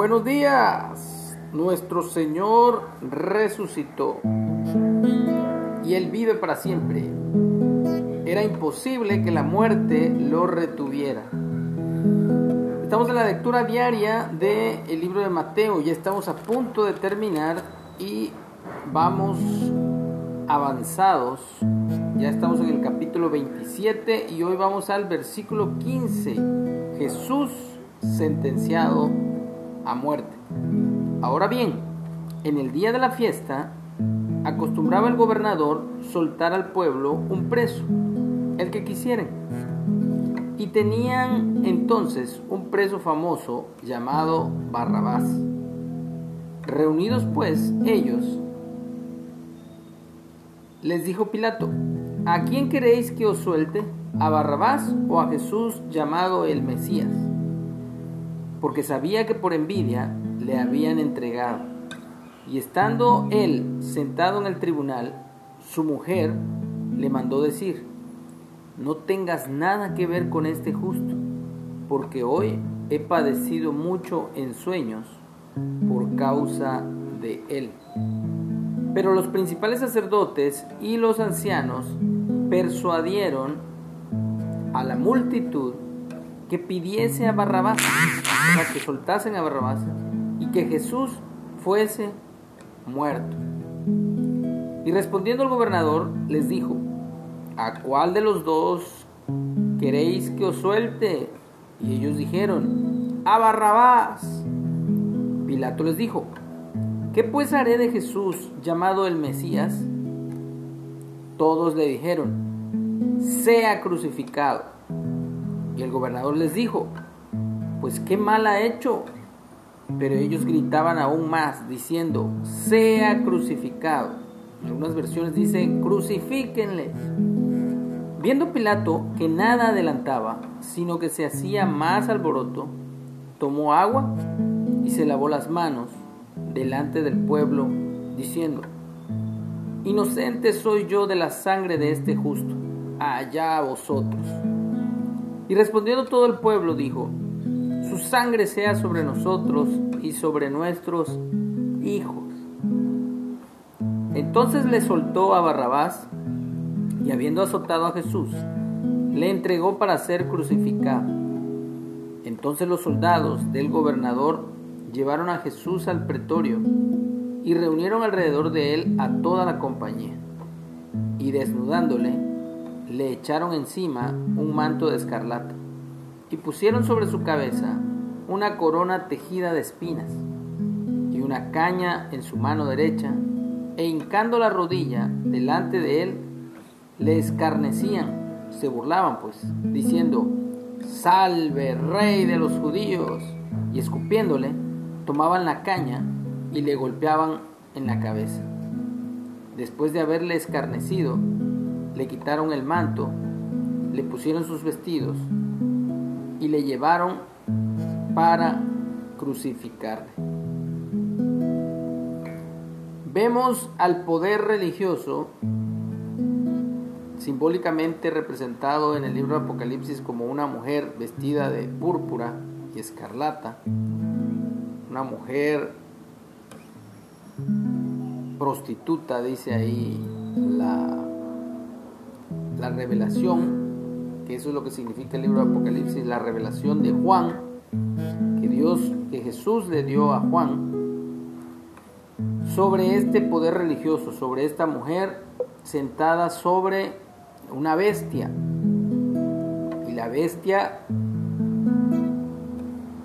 buenos días. Nuestro Señor resucitó y Él vive para siempre. Era imposible que la muerte lo retuviera. Estamos en la lectura diaria del libro de Mateo, ya estamos a punto de terminar y vamos avanzados. Ya estamos en el capítulo 27 y hoy vamos al versículo 15. Jesús sentenciado muerte. Ahora bien, en el día de la fiesta, acostumbraba el gobernador soltar al pueblo un preso, el que quisieren y tenían entonces un preso famoso llamado Barrabás. Reunidos pues ellos, les dijo Pilato, ¿a quién queréis que os suelte? ¿A Barrabás o a Jesús llamado el Mesías? Porque sabía que por envidia le habían entregado. Y estando él sentado en el tribunal, su mujer le mandó decir, no tengas nada que ver con este justo, porque hoy he padecido mucho en sueños por causa de él. Pero los principales sacerdotes y los ancianos persuadieron a la multitud que pidiese a Barrabás, o que soltasen a Barrabás y que Jesús fuese muerto. Y respondiendo el gobernador les dijo, ¿a cuál de los dos queréis que os suelte? Y ellos dijeron, a Barrabás. Pilato les dijo, ¿qué pues haré de Jesús llamado el Mesías? Todos le dijeron, sea crucificado. Y el gobernador les dijo, pues qué mal ha hecho. Pero ellos gritaban aún más, diciendo, sea crucificado. En algunas versiones dicen, crucifíquenle. Viendo Pilato que nada adelantaba, sino que se hacía más alboroto, tomó agua y se lavó las manos delante del pueblo, diciendo, Inocente soy yo de la sangre de este justo, allá vosotros. Y respondiendo todo el pueblo, dijo, Su sangre sea sobre nosotros y sobre nuestros hijos. Entonces le soltó a Barrabás, y habiendo azotado a Jesús, le entregó para ser crucificado. Entonces los soldados del gobernador llevaron a Jesús al pretorio y reunieron alrededor de él a toda la compañía. Y desnudándole, le echaron encima un manto de escarlata y pusieron sobre su cabeza una corona tejida de espinas y una caña en su mano derecha e hincando la rodilla delante de él, le escarnecían, se burlaban pues, diciendo, Salve, rey de los judíos. Y escupiéndole, tomaban la caña y le golpeaban en la cabeza. Después de haberle escarnecido, le quitaron el manto, le pusieron sus vestidos y le llevaron para crucificarle. Vemos al poder religioso simbólicamente representado en el libro de Apocalipsis como una mujer vestida de púrpura y escarlata, una mujer prostituta, dice ahí la, la revelación, que eso es lo que significa el libro de Apocalipsis, la revelación de Juan, que Dios, que Jesús le dio a Juan, sobre este poder religioso, sobre esta mujer sentada sobre una bestia. Y la bestia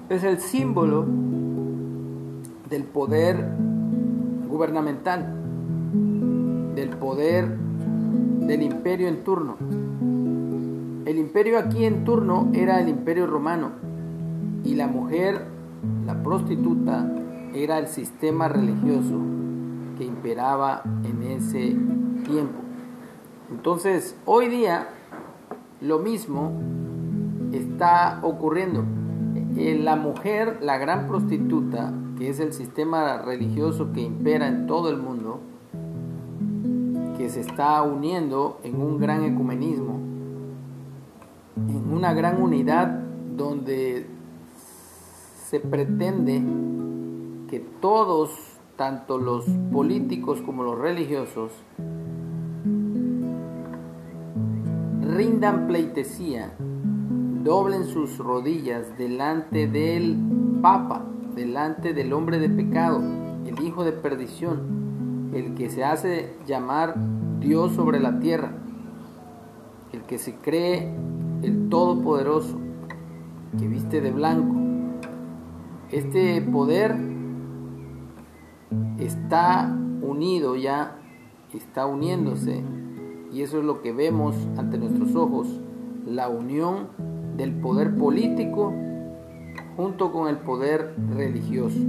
es el símbolo del poder gubernamental, del poder del imperio en turno. El imperio aquí en turno era el imperio romano y la mujer, la prostituta, era el sistema religioso que imperaba en ese tiempo. Entonces, hoy día lo mismo está ocurriendo. Eh, la mujer, la gran prostituta, que es el sistema religioso que impera en todo el mundo, se está uniendo en un gran ecumenismo, en una gran unidad donde se pretende que todos, tanto los políticos como los religiosos, rindan pleitesía, doblen sus rodillas delante del Papa, delante del hombre de pecado, el hijo de perdición, el que se hace llamar Dios sobre la tierra, el que se cree el Todopoderoso, que viste de blanco. Este poder está unido ya, está uniéndose, y eso es lo que vemos ante nuestros ojos, la unión del poder político junto con el poder religioso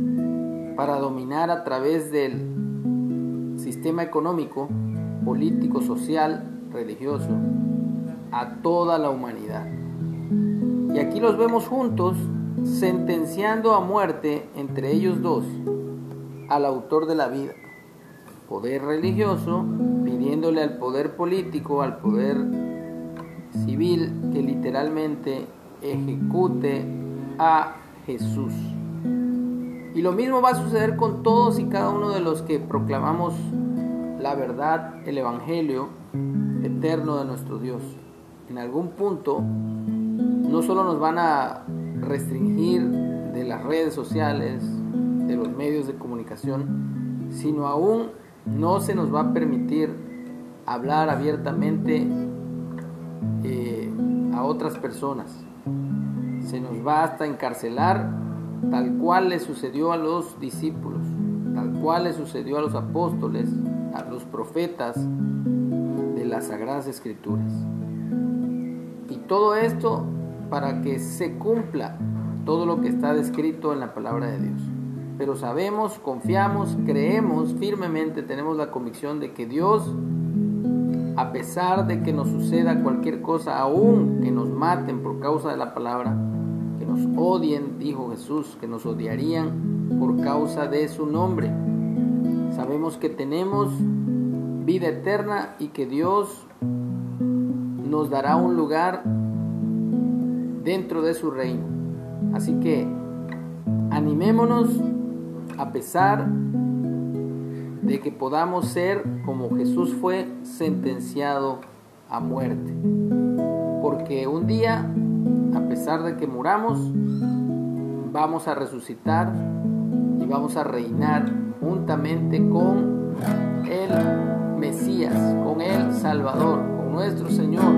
para dominar a través del sistema económico, político, social, religioso a toda la humanidad. Y aquí los vemos juntos sentenciando a muerte entre ellos dos al autor de la vida. Poder religioso pidiéndole al poder político, al poder civil que literalmente ejecute a Jesús. Y lo mismo va a suceder con todos y cada uno de los que proclamamos la verdad, el Evangelio eterno de nuestro Dios. En algún punto no solo nos van a restringir de las redes sociales, de los medios de comunicación, sino aún no se nos va a permitir hablar abiertamente eh, a otras personas. Se nos va hasta encarcelar tal cual le sucedió a los discípulos, tal cual le sucedió a los apóstoles, los profetas de las Sagradas Escrituras. Y todo esto para que se cumpla todo lo que está descrito en la palabra de Dios. Pero sabemos, confiamos, creemos firmemente, tenemos la convicción de que Dios a pesar de que nos suceda cualquier cosa, aún que nos maten por causa de la palabra, que nos odien, dijo Jesús, que nos odiarían por causa de su nombre. Sabemos que tenemos vida eterna y que Dios nos dará un lugar dentro de su reino. Así que animémonos a pesar de que podamos ser como Jesús fue sentenciado a muerte. Porque un día, a pesar de que muramos, vamos a resucitar y vamos a reinar juntamente con el Mesías, con el Salvador, con nuestro Señor.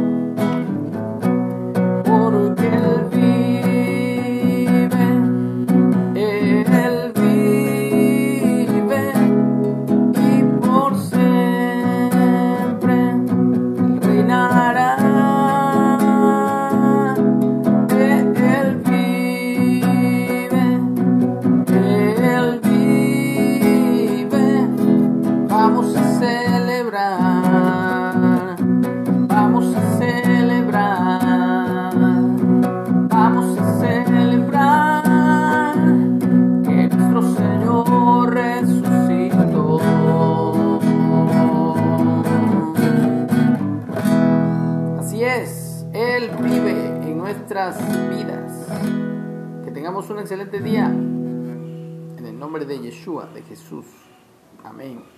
Porque el vidas. Que tengamos un excelente día. En el nombre de Yeshua, de Jesús. Amén.